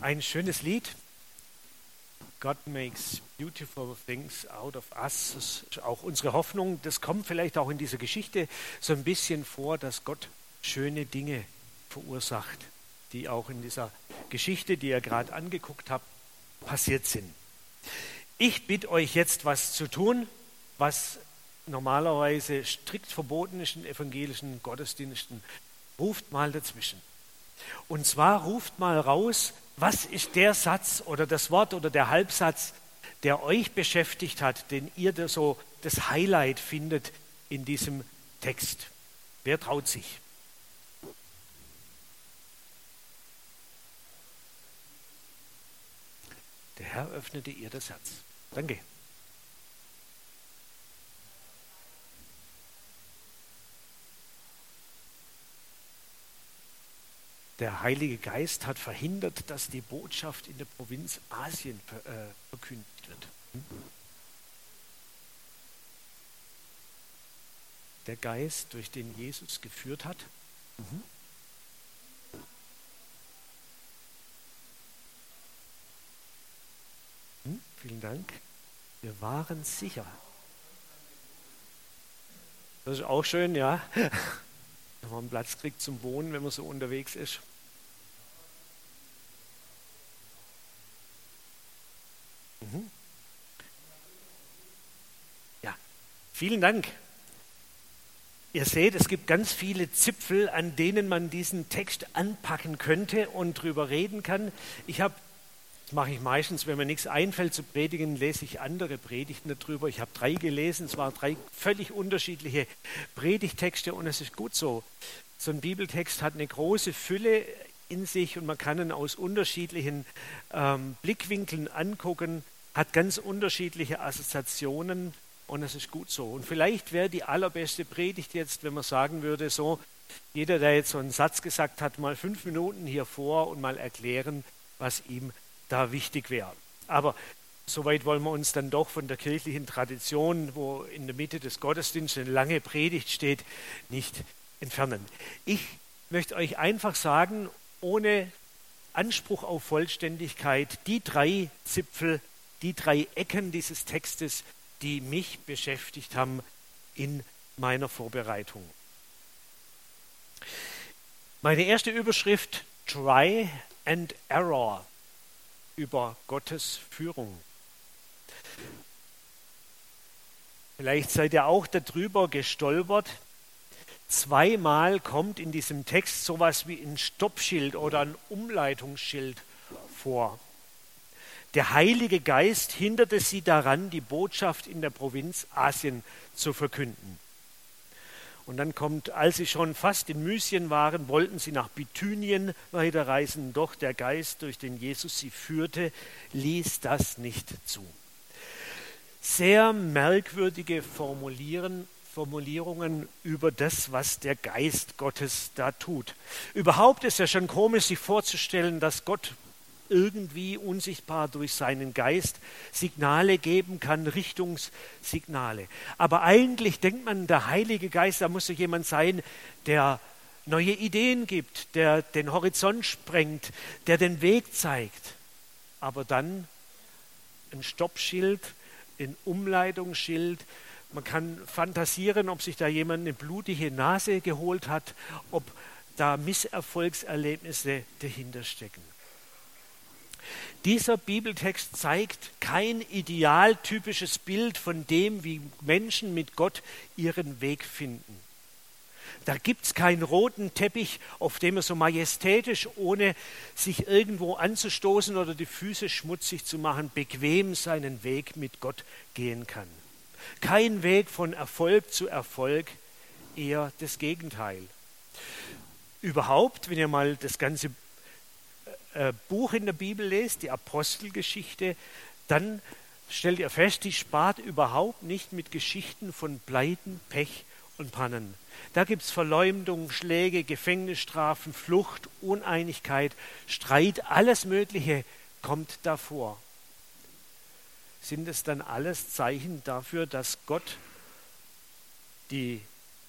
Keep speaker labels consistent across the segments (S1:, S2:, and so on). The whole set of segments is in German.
S1: Ein schönes Lied. God makes beautiful things out of us. Das ist auch unsere Hoffnung. Das kommt vielleicht auch in dieser Geschichte so ein bisschen vor, dass Gott schöne Dinge verursacht, die auch in dieser Geschichte, die ihr gerade angeguckt habt, passiert sind. Ich bitte euch jetzt was zu tun, was normalerweise strikt verboten ist in evangelischen Gottesdiensten. Ruft mal dazwischen. Und zwar ruft mal raus, was ist der Satz oder das Wort oder der Halbsatz, der euch beschäftigt hat, den ihr da so das Highlight findet in diesem Text? Wer traut sich? Der Herr öffnete ihr das Herz. Danke. Der Heilige Geist hat verhindert, dass die Botschaft in der Provinz Asien äh, verkündigt wird. Der Geist, durch den Jesus geführt hat. Mhm. Hm, vielen Dank. Wir waren sicher. Das ist auch schön, ja. Wenn man einen Platz kriegt zum Wohnen, wenn man so unterwegs ist. Vielen Dank. Ihr seht, es gibt ganz viele Zipfel, an denen man diesen Text anpacken könnte und drüber reden kann. Ich habe, das mache ich meistens, wenn mir nichts einfällt zu predigen, lese ich andere Predigten darüber. Ich habe drei gelesen, es waren drei völlig unterschiedliche Predigtexte und es ist gut so. So ein Bibeltext hat eine große Fülle in sich und man kann ihn aus unterschiedlichen ähm, Blickwinkeln angucken, hat ganz unterschiedliche Assoziationen und es ist gut so. Und vielleicht wäre die allerbeste Predigt jetzt, wenn man sagen würde, so, jeder, der jetzt so einen Satz gesagt hat, mal fünf Minuten hier vor und mal erklären, was ihm da wichtig wäre. Aber soweit wollen wir uns dann doch von der kirchlichen Tradition, wo in der Mitte des Gottesdienstes eine lange Predigt steht, nicht entfernen. Ich möchte euch einfach sagen, ohne Anspruch auf Vollständigkeit, die drei Zipfel, die drei Ecken dieses Textes, die mich beschäftigt haben in meiner Vorbereitung. Meine erste Überschrift, Try and Error über Gottes Führung. Vielleicht seid ihr auch darüber gestolpert. Zweimal kommt in diesem Text sowas wie ein Stoppschild oder ein Umleitungsschild vor. Der Heilige Geist hinderte sie daran, die Botschaft in der Provinz Asien zu verkünden. Und dann kommt, als sie schon fast in Mysien waren, wollten sie nach Bithynien weiterreisen, doch der Geist, durch den Jesus sie führte, ließ das nicht zu. Sehr merkwürdige Formulierungen über das, was der Geist Gottes da tut. Überhaupt ist ja schon komisch, sich vorzustellen, dass Gott irgendwie unsichtbar durch seinen Geist Signale geben kann, Richtungssignale. Aber eigentlich denkt man, der Heilige Geist, da muss ja jemand sein, der neue Ideen gibt, der den Horizont sprengt, der den Weg zeigt. Aber dann ein Stoppschild, ein Umleitungsschild, man kann fantasieren, ob sich da jemand eine blutige Nase geholt hat, ob da Misserfolgserlebnisse dahinter stecken. Dieser Bibeltext zeigt kein idealtypisches Bild von dem, wie Menschen mit Gott ihren Weg finden. Da gibt es keinen roten Teppich, auf dem er so majestätisch, ohne sich irgendwo anzustoßen oder die Füße schmutzig zu machen, bequem seinen Weg mit Gott gehen kann. Kein Weg von Erfolg zu Erfolg, eher das Gegenteil. Überhaupt, wenn ihr mal das ganze äh, Buch in der Bibel lest, die Apostelgeschichte, dann stellt ihr fest, die spart überhaupt nicht mit Geschichten von Pleiten, Pech und Pannen. Da gibt es Verleumdung, Schläge, Gefängnisstrafen, Flucht, Uneinigkeit, Streit, alles Mögliche kommt davor sind es dann alles Zeichen dafür, dass Gott die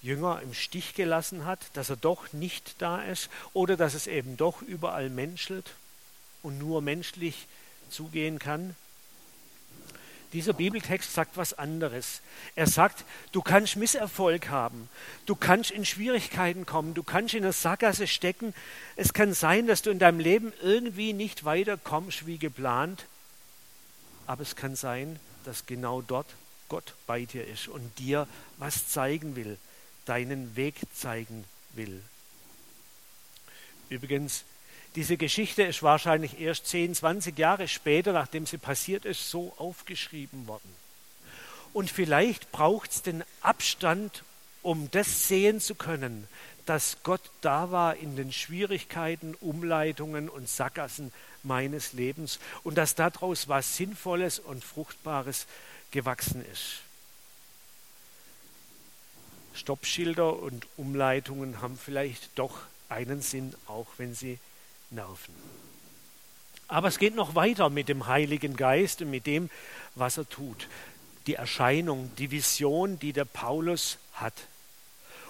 S1: Jünger im Stich gelassen hat, dass er doch nicht da ist oder dass es eben doch überall menschelt? und nur menschlich zugehen kann? Dieser Bibeltext sagt was anderes. Er sagt, du kannst Misserfolg haben, du kannst in Schwierigkeiten kommen, du kannst in eine Sackgasse stecken. Es kann sein, dass du in deinem Leben irgendwie nicht weiterkommst wie geplant, aber es kann sein, dass genau dort Gott bei dir ist und dir was zeigen will, deinen Weg zeigen will. Übrigens, diese Geschichte ist wahrscheinlich erst 10, 20 Jahre später, nachdem sie passiert ist, so aufgeschrieben worden. Und vielleicht braucht es den Abstand, um das sehen zu können, dass Gott da war in den Schwierigkeiten, Umleitungen und Sackgassen meines Lebens und dass daraus was Sinnvolles und Fruchtbares gewachsen ist. Stoppschilder und Umleitungen haben vielleicht doch einen Sinn, auch wenn sie nerven. Aber es geht noch weiter mit dem Heiligen Geist und mit dem, was er tut. Die Erscheinung, die Vision, die der Paulus hat.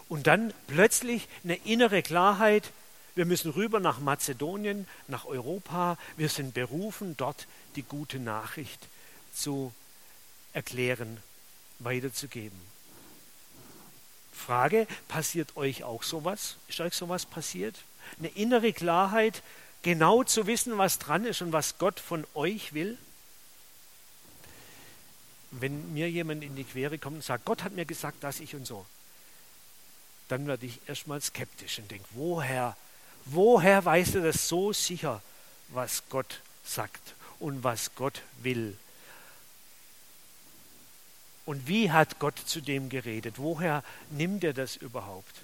S1: Und dann plötzlich eine innere Klarheit, wir müssen rüber nach Mazedonien, nach Europa, wir sind berufen, dort die gute Nachricht zu erklären, weiterzugeben. Frage, passiert euch auch sowas? Ist euch sowas passiert? eine innere Klarheit, genau zu wissen, was dran ist und was Gott von euch will? Wenn mir jemand in die Quere kommt und sagt, Gott hat mir gesagt, dass ich und so, dann werde ich erstmal skeptisch und denke, woher, woher weißt du das so sicher, was Gott sagt und was Gott will? Und wie hat Gott zu dem geredet? Woher nimmt er das überhaupt?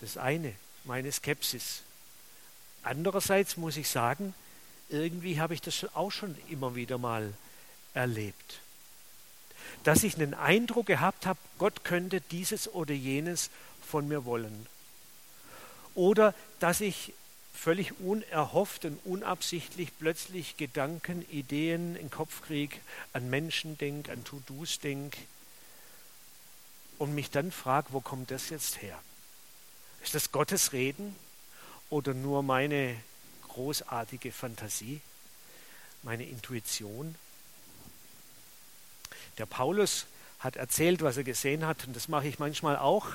S1: Das eine meine Skepsis. Andererseits muss ich sagen, irgendwie habe ich das auch schon immer wieder mal erlebt. Dass ich einen Eindruck gehabt habe, Gott könnte dieses oder jenes von mir wollen. Oder dass ich völlig unerhofft und unabsichtlich plötzlich Gedanken, Ideen in Kopf kriege, an Menschen denke, an To-Dos denke und mich dann frage, wo kommt das jetzt her? Ist das Gottes Reden oder nur meine großartige Fantasie, meine Intuition? Der Paulus hat erzählt, was er gesehen hat, und das mache ich manchmal auch.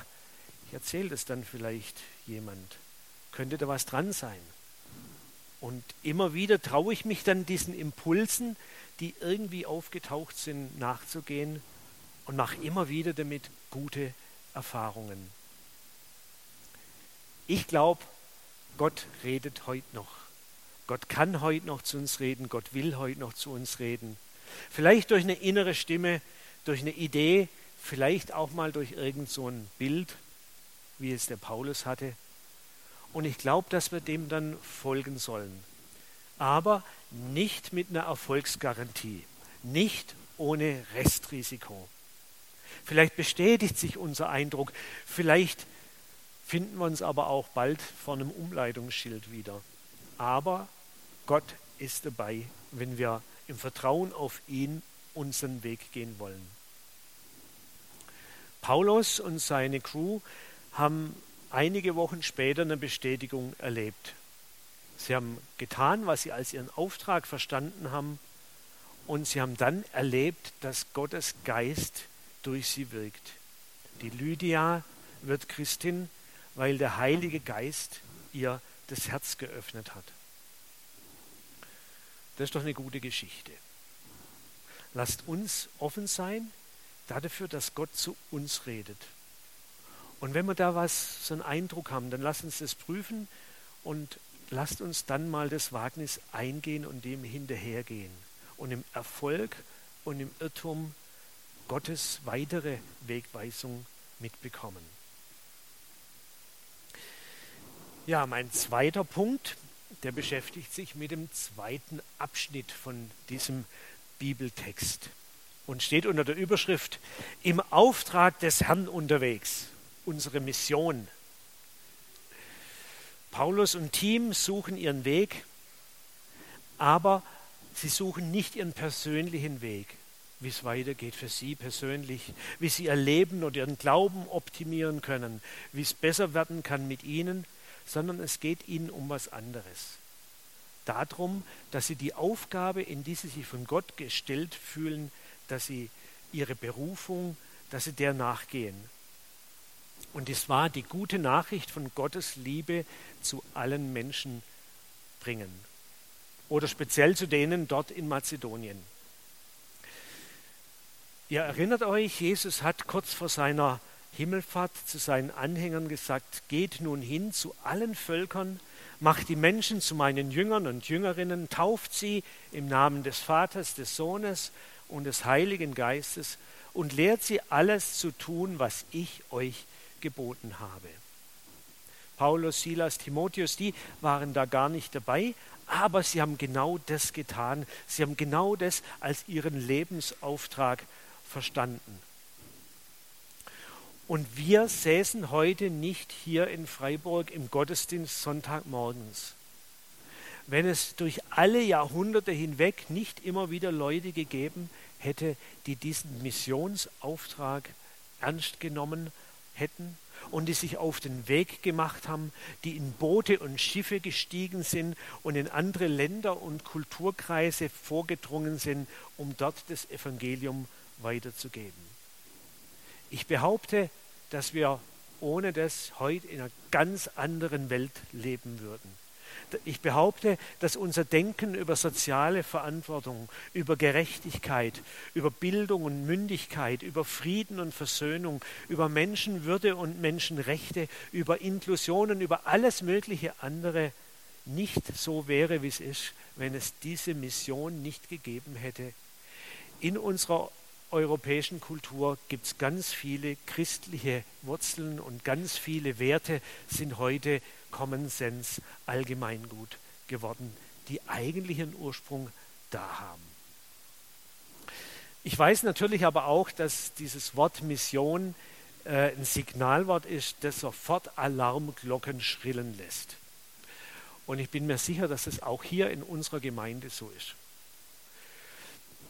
S1: Ich erzähle das dann vielleicht jemand. Könnte da was dran sein? Und immer wieder traue ich mich dann diesen Impulsen, die irgendwie aufgetaucht sind, nachzugehen und mache immer wieder damit gute Erfahrungen. Ich glaube, Gott redet heute noch. Gott kann heute noch zu uns reden. Gott will heute noch zu uns reden. Vielleicht durch eine innere Stimme, durch eine Idee, vielleicht auch mal durch irgend so ein Bild, wie es der Paulus hatte. Und ich glaube, dass wir dem dann folgen sollen. Aber nicht mit einer Erfolgsgarantie, nicht ohne Restrisiko. Vielleicht bestätigt sich unser Eindruck, vielleicht finden wir uns aber auch bald vor einem Umleitungsschild wieder. Aber Gott ist dabei, wenn wir im Vertrauen auf ihn unseren Weg gehen wollen. Paulus und seine Crew haben einige Wochen später eine Bestätigung erlebt. Sie haben getan, was sie als ihren Auftrag verstanden haben, und sie haben dann erlebt, dass Gottes Geist durch sie wirkt. Die Lydia wird Christin weil der Heilige Geist ihr das Herz geöffnet hat. Das ist doch eine gute Geschichte. Lasst uns offen sein dafür, dass Gott zu uns redet. Und wenn wir da was, so einen Eindruck haben, dann lasst uns das prüfen und lasst uns dann mal das Wagnis eingehen und dem hinterhergehen und im Erfolg und im Irrtum Gottes weitere Wegweisung mitbekommen. Ja, mein zweiter Punkt, der beschäftigt sich mit dem zweiten Abschnitt von diesem Bibeltext und steht unter der Überschrift Im Auftrag des Herrn unterwegs, unsere Mission. Paulus und Team suchen ihren Weg, aber sie suchen nicht ihren persönlichen Weg, wie es weitergeht für sie persönlich, wie sie ihr Leben oder ihren Glauben optimieren können, wie es besser werden kann mit ihnen, sondern es geht ihnen um was anderes. darum, dass sie die Aufgabe, in die sie sich von Gott gestellt fühlen, dass sie ihre Berufung, dass sie der nachgehen. Und es war die gute Nachricht von Gottes Liebe zu allen Menschen bringen. Oder speziell zu denen dort in Mazedonien. Ihr erinnert euch, Jesus hat kurz vor seiner Himmelfahrt zu seinen Anhängern gesagt, geht nun hin zu allen Völkern, macht die Menschen zu meinen Jüngern und Jüngerinnen, tauft sie im Namen des Vaters, des Sohnes und des Heiligen Geistes und lehrt sie alles zu tun, was ich euch geboten habe. Paulus, Silas, Timotheus, die waren da gar nicht dabei, aber sie haben genau das getan. Sie haben genau das als ihren Lebensauftrag verstanden. Und wir säßen heute nicht hier in Freiburg im Gottesdienst Sonntagmorgens, wenn es durch alle Jahrhunderte hinweg nicht immer wieder Leute gegeben hätte, die diesen Missionsauftrag ernst genommen hätten und die sich auf den Weg gemacht haben, die in Boote und Schiffe gestiegen sind und in andere Länder und Kulturkreise vorgedrungen sind, um dort das Evangelium weiterzugeben. Ich behaupte, dass wir ohne das heute in einer ganz anderen Welt leben würden. Ich behaupte, dass unser Denken über soziale Verantwortung, über Gerechtigkeit, über Bildung und Mündigkeit, über Frieden und Versöhnung, über Menschenwürde und Menschenrechte, über Inklusion und über alles mögliche andere nicht so wäre, wie es ist, wenn es diese Mission nicht gegeben hätte. In unserer europäischen Kultur gibt es ganz viele christliche Wurzeln und ganz viele Werte sind heute Common Sense, Allgemeingut geworden, die eigentlichen Ursprung da haben. Ich weiß natürlich aber auch, dass dieses Wort Mission äh, ein Signalwort ist, das sofort Alarmglocken schrillen lässt. Und ich bin mir sicher, dass es auch hier in unserer Gemeinde so ist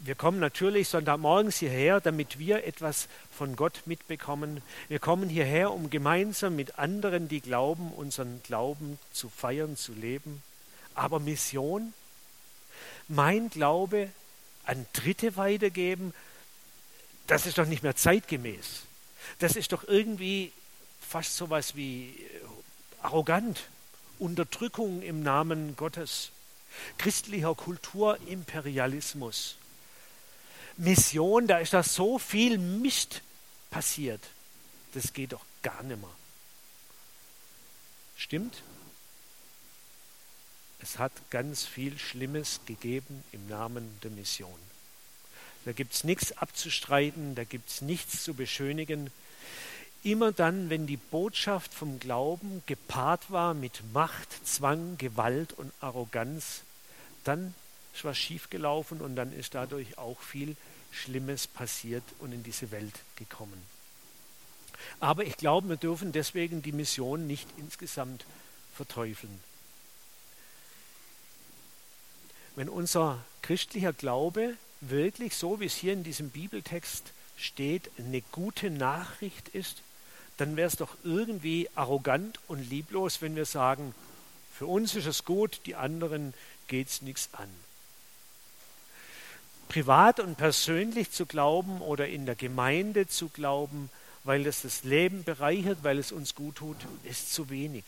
S1: wir kommen natürlich Sonntagmorgens hierher, damit wir etwas von Gott mitbekommen. Wir kommen hierher, um gemeinsam mit anderen, die glauben, unseren Glauben zu feiern, zu leben. Aber Mission, mein Glaube an Dritte weitergeben, das ist doch nicht mehr zeitgemäß. Das ist doch irgendwie fast so etwas wie äh, arrogant, Unterdrückung im Namen Gottes, christlicher Kulturimperialismus. Mission, da ist da so viel Mist passiert. Das geht doch gar nicht mehr. Stimmt? Es hat ganz viel Schlimmes gegeben im Namen der Mission. Da gibt es nichts abzustreiten, da gibt es nichts zu beschönigen. Immer dann, wenn die Botschaft vom Glauben gepaart war mit Macht, Zwang, Gewalt und Arroganz, dann ist was schiefgelaufen und dann ist dadurch auch viel Schlimmes passiert und in diese Welt gekommen. Aber ich glaube, wir dürfen deswegen die Mission nicht insgesamt verteufeln. Wenn unser christlicher Glaube wirklich so, wie es hier in diesem Bibeltext steht, eine gute Nachricht ist, dann wäre es doch irgendwie arrogant und lieblos, wenn wir sagen, für uns ist es gut, die anderen geht es nichts an privat und persönlich zu glauben oder in der Gemeinde zu glauben, weil es das Leben bereichert, weil es uns gut tut, ist zu wenig.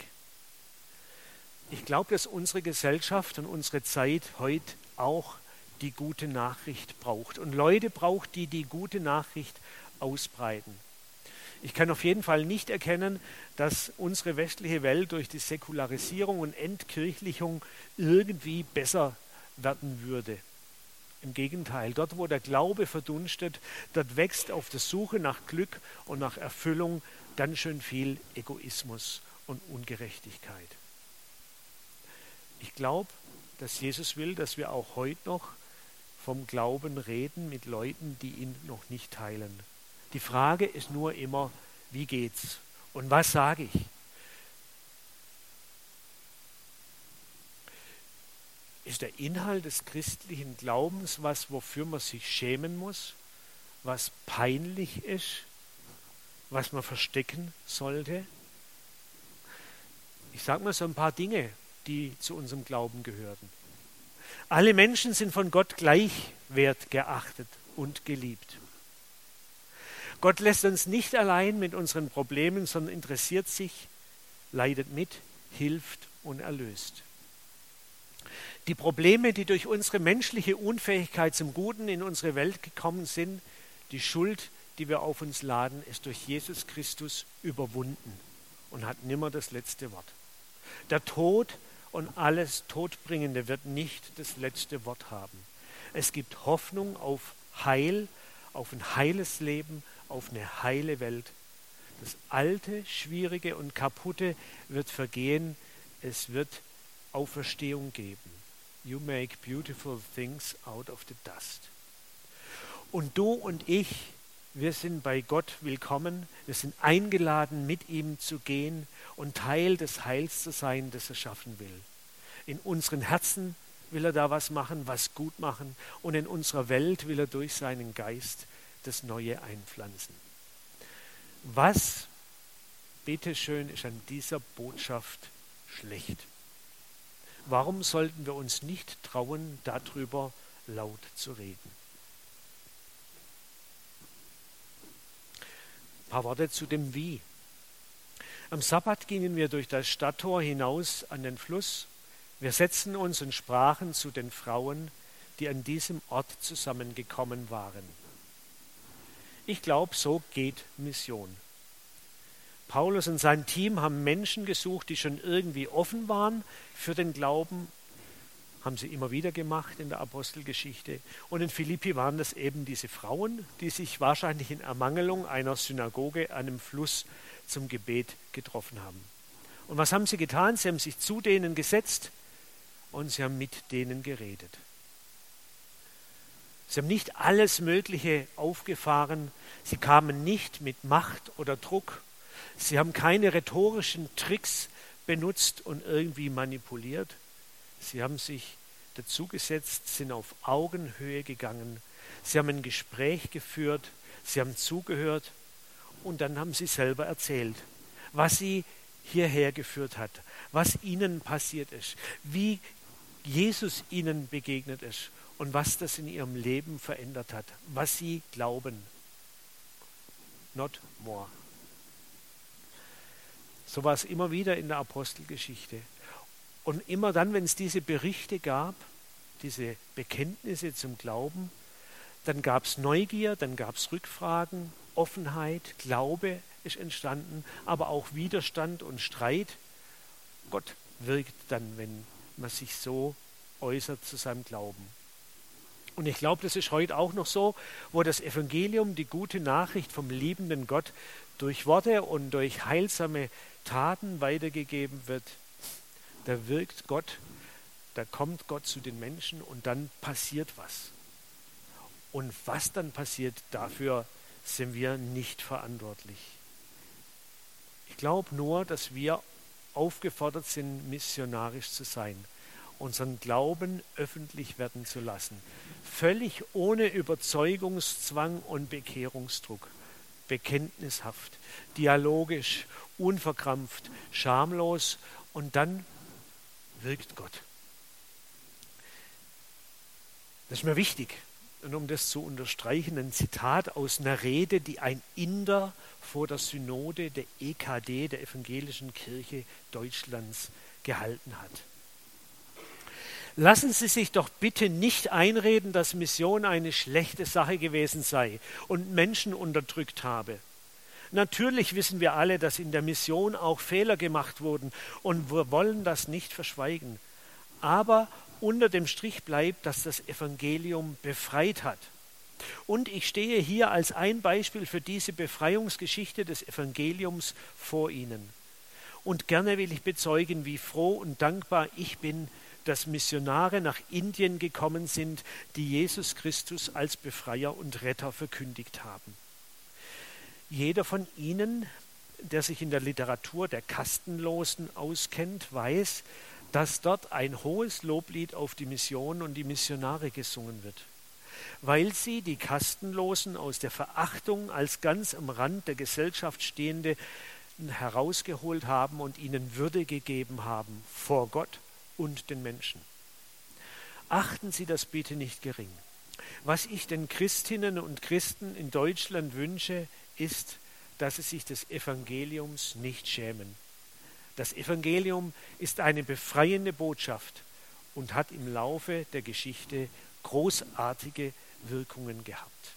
S1: Ich glaube, dass unsere Gesellschaft und unsere Zeit heute auch die gute Nachricht braucht und Leute braucht, die die gute Nachricht ausbreiten. Ich kann auf jeden Fall nicht erkennen, dass unsere westliche Welt durch die Säkularisierung und Entkirchlichung irgendwie besser werden würde. Im Gegenteil, dort wo der Glaube verdunstet, dort wächst auf der Suche nach Glück und nach Erfüllung ganz schön viel Egoismus und Ungerechtigkeit. Ich glaube, dass Jesus will, dass wir auch heute noch vom Glauben reden mit Leuten, die ihn noch nicht teilen. Die Frage ist nur immer, wie geht's und was sage ich? Ist der Inhalt des christlichen Glaubens was, wofür man sich schämen muss, was peinlich ist, was man verstecken sollte? Ich sage mal so ein paar Dinge, die zu unserem Glauben gehörten. Alle Menschen sind von Gott gleichwert geachtet und geliebt. Gott lässt uns nicht allein mit unseren Problemen, sondern interessiert sich, leidet mit, hilft und erlöst. Die Probleme, die durch unsere menschliche Unfähigkeit zum Guten in unsere Welt gekommen sind, die Schuld, die wir auf uns laden, ist durch Jesus Christus überwunden und hat nimmer das letzte Wort. Der Tod und alles Todbringende wird nicht das letzte Wort haben. Es gibt Hoffnung auf Heil, auf ein heiles Leben, auf eine heile Welt. Das Alte, Schwierige und Kaputte wird vergehen. Es wird Auferstehung geben. You make beautiful things out of the dust. Und du und ich, wir sind bei Gott willkommen. Wir sind eingeladen, mit ihm zu gehen und Teil des Heils zu sein, das er schaffen will. In unseren Herzen will er da was machen, was gut machen. Und in unserer Welt will er durch seinen Geist das Neue einpflanzen. Was, bitteschön, ist an dieser Botschaft schlecht? Warum sollten wir uns nicht trauen, darüber laut zu reden? Ein paar Worte zu dem Wie. Am Sabbat gingen wir durch das Stadttor hinaus an den Fluss. Wir setzten uns und sprachen zu den Frauen, die an diesem Ort zusammengekommen waren. Ich glaube, so geht Mission. Paulus und sein Team haben Menschen gesucht, die schon irgendwie offen waren für den Glauben, haben sie immer wieder gemacht in der Apostelgeschichte. Und in Philippi waren das eben diese Frauen, die sich wahrscheinlich in Ermangelung einer Synagoge einem Fluss zum Gebet getroffen haben. Und was haben sie getan? Sie haben sich zu denen gesetzt und sie haben mit denen geredet. Sie haben nicht alles Mögliche aufgefahren. Sie kamen nicht mit Macht oder Druck. Sie haben keine rhetorischen Tricks benutzt und irgendwie manipuliert. Sie haben sich dazugesetzt, sind auf Augenhöhe gegangen. Sie haben ein Gespräch geführt. Sie haben zugehört. Und dann haben sie selber erzählt, was sie hierher geführt hat, was ihnen passiert ist, wie Jesus ihnen begegnet ist und was das in ihrem Leben verändert hat, was sie glauben. Not more. So war es immer wieder in der Apostelgeschichte. Und immer dann, wenn es diese Berichte gab, diese Bekenntnisse zum Glauben, dann gab es Neugier, dann gab es Rückfragen, Offenheit, Glaube ist entstanden, aber auch Widerstand und Streit. Gott wirkt dann, wenn man sich so äußert zu seinem Glauben. Und ich glaube, das ist heute auch noch so, wo das Evangelium, die gute Nachricht vom liebenden Gott durch Worte und durch heilsame Taten weitergegeben wird. Da wirkt Gott, da kommt Gott zu den Menschen und dann passiert was. Und was dann passiert, dafür sind wir nicht verantwortlich. Ich glaube nur, dass wir aufgefordert sind, missionarisch zu sein unseren Glauben öffentlich werden zu lassen. Völlig ohne Überzeugungszwang und Bekehrungsdruck. Bekenntnishaft, dialogisch, unverkrampft, schamlos und dann wirkt Gott. Das ist mir wichtig. Und um das zu unterstreichen, ein Zitat aus einer Rede, die ein Inder vor der Synode der EKD, der Evangelischen Kirche Deutschlands, gehalten hat. Lassen Sie sich doch bitte nicht einreden, dass Mission eine schlechte Sache gewesen sei und Menschen unterdrückt habe. Natürlich wissen wir alle, dass in der Mission auch Fehler gemacht wurden und wir wollen das nicht verschweigen. Aber unter dem Strich bleibt, dass das Evangelium befreit hat. Und ich stehe hier als ein Beispiel für diese Befreiungsgeschichte des Evangeliums vor Ihnen. Und gerne will ich bezeugen, wie froh und dankbar ich bin, dass Missionare nach Indien gekommen sind, die Jesus Christus als Befreier und Retter verkündigt haben. Jeder von Ihnen, der sich in der Literatur der Kastenlosen auskennt, weiß, dass dort ein hohes Loblied auf die Mission und die Missionare gesungen wird, weil sie die Kastenlosen aus der Verachtung als ganz am Rand der Gesellschaft stehende herausgeholt haben und ihnen Würde gegeben haben vor Gott und den Menschen. Achten Sie das bitte nicht gering. Was ich den Christinnen und Christen in Deutschland wünsche, ist, dass sie sich des Evangeliums nicht schämen. Das Evangelium ist eine befreiende Botschaft und hat im Laufe der Geschichte großartige Wirkungen gehabt.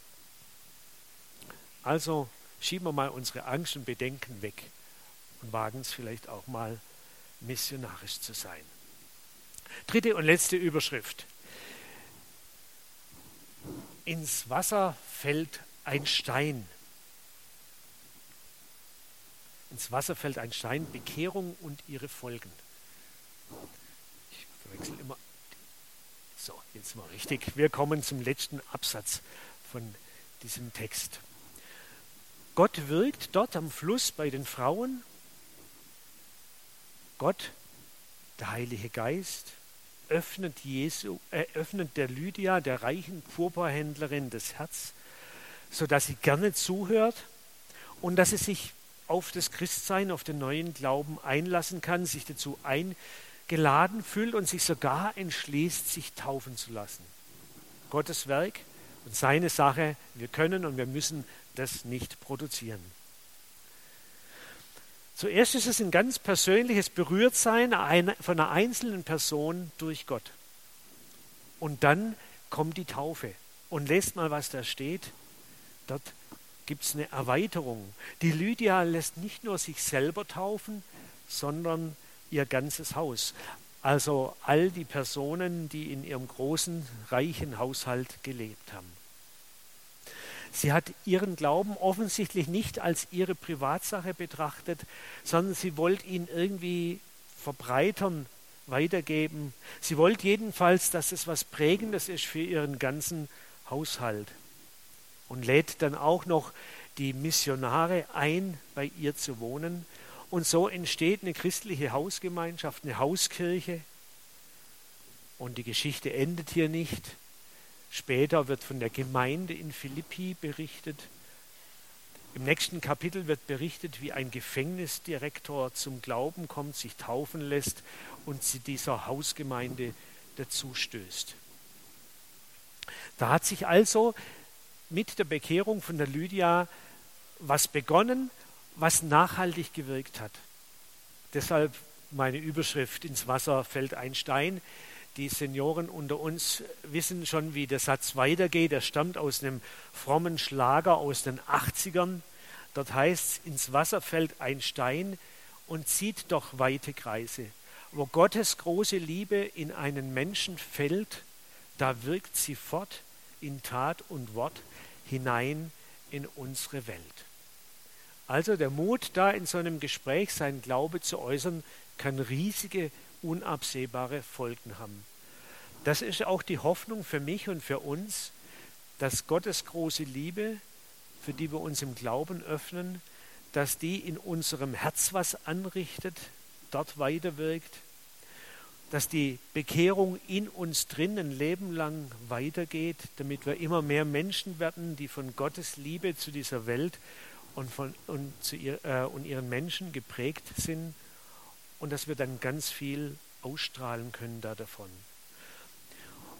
S1: Also schieben wir mal unsere Angst und Bedenken weg und wagen es vielleicht auch mal missionarisch zu sein. Dritte und letzte Überschrift. Ins Wasser fällt ein Stein. Ins Wasser fällt ein Stein, Bekehrung und ihre Folgen. Ich verwechsel immer. So, jetzt mal richtig. Wir kommen zum letzten Absatz von diesem Text. Gott wirkt dort am Fluss bei den Frauen. Gott, der Heilige Geist, öffnet, Jesu, äh, öffnet der Lydia, der reichen Purpurhändlerin, das Herz, sodass sie gerne zuhört und dass sie sich auf das Christsein, auf den neuen Glauben einlassen kann, sich dazu eingeladen fühlt und sich sogar entschließt, sich taufen zu lassen. Gottes Werk und seine Sache, wir können und wir müssen das nicht produzieren. Zuerst ist es ein ganz persönliches Berührtsein von einer einzelnen Person durch Gott. Und dann kommt die Taufe. Und lest mal, was da steht. Dort gibt es eine Erweiterung. Die Lydia lässt nicht nur sich selber taufen, sondern ihr ganzes Haus. Also all die Personen, die in ihrem großen, reichen Haushalt gelebt haben. Sie hat ihren Glauben offensichtlich nicht als ihre Privatsache betrachtet, sondern sie wollte ihn irgendwie verbreitern, weitergeben. Sie wollte jedenfalls, dass es was Prägendes ist für ihren ganzen Haushalt. Und lädt dann auch noch die Missionare ein, bei ihr zu wohnen. Und so entsteht eine christliche Hausgemeinschaft, eine Hauskirche. Und die Geschichte endet hier nicht. Später wird von der Gemeinde in Philippi berichtet. Im nächsten Kapitel wird berichtet, wie ein Gefängnisdirektor zum Glauben kommt, sich taufen lässt und sie dieser Hausgemeinde dazustößt. Da hat sich also mit der Bekehrung von der Lydia was begonnen, was nachhaltig gewirkt hat. Deshalb meine Überschrift ins Wasser fällt ein Stein. Die Senioren unter uns wissen schon, wie der Satz weitergeht. Er stammt aus einem frommen Schlager aus den 80ern. Dort heißt es, ins Wasser fällt ein Stein und zieht doch weite Kreise. Wo Gottes große Liebe in einen Menschen fällt, da wirkt sie fort in Tat und Wort hinein in unsere Welt. Also der Mut, da in so einem Gespräch sein Glaube zu äußern, kann riesige, unabsehbare Folgen haben. Das ist auch die Hoffnung für mich und für uns, dass Gottes große Liebe, für die wir uns im Glauben öffnen, dass die in unserem Herz was anrichtet, dort weiterwirkt, dass die Bekehrung in uns drin ein Leben lang weitergeht, damit wir immer mehr Menschen werden, die von Gottes Liebe zu dieser Welt und, von, und, ihr, äh, und ihren Menschen geprägt sind und dass wir dann ganz viel ausstrahlen können da davon.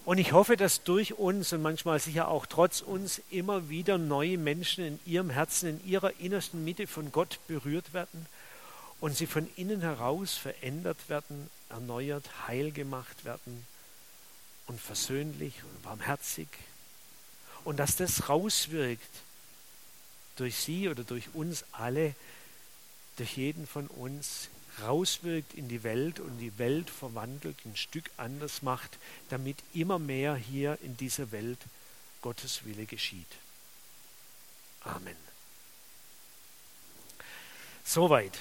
S1: Und ich hoffe, dass durch uns und manchmal sicher auch trotz uns immer wieder neue Menschen in ihrem Herzen, in ihrer innersten Mitte von Gott berührt werden und sie von innen heraus verändert werden, erneuert, heil gemacht werden und versöhnlich und barmherzig. Und dass das rauswirkt durch sie oder durch uns alle, durch jeden von uns rauswirkt in die Welt und die Welt verwandelt, ein Stück anders macht, damit immer mehr hier in dieser Welt Gottes Wille geschieht. Amen. Soweit.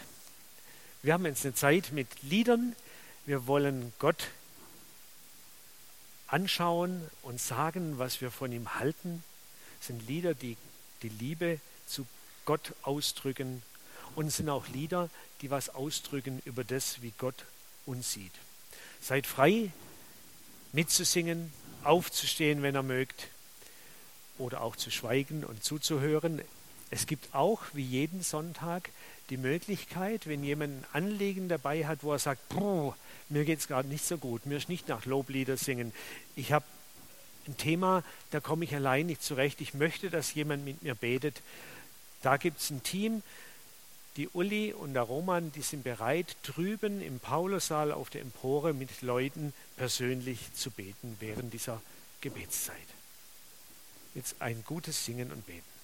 S1: Wir haben jetzt eine Zeit mit Liedern. Wir wollen Gott anschauen und sagen, was wir von ihm halten. Das sind Lieder, die die Liebe zu Gott ausdrücken und es sind auch Lieder, die was ausdrücken über das, wie Gott uns sieht. Seid frei, mitzusingen, aufzustehen, wenn ihr mögt, oder auch zu schweigen und zuzuhören. Es gibt auch, wie jeden Sonntag, die Möglichkeit, wenn jemand ein Anliegen dabei hat, wo er sagt, mir geht es gerade nicht so gut, mir ist nicht nach Loblieder singen, ich habe ein Thema, da komme ich allein nicht zurecht, ich möchte, dass jemand mit mir betet. Da gibt es ein Team, die Uli und der Roman, die sind bereit, drüben im Paulussaal auf der Empore mit Leuten persönlich zu beten während dieser Gebetszeit. Jetzt ein gutes Singen und Beten.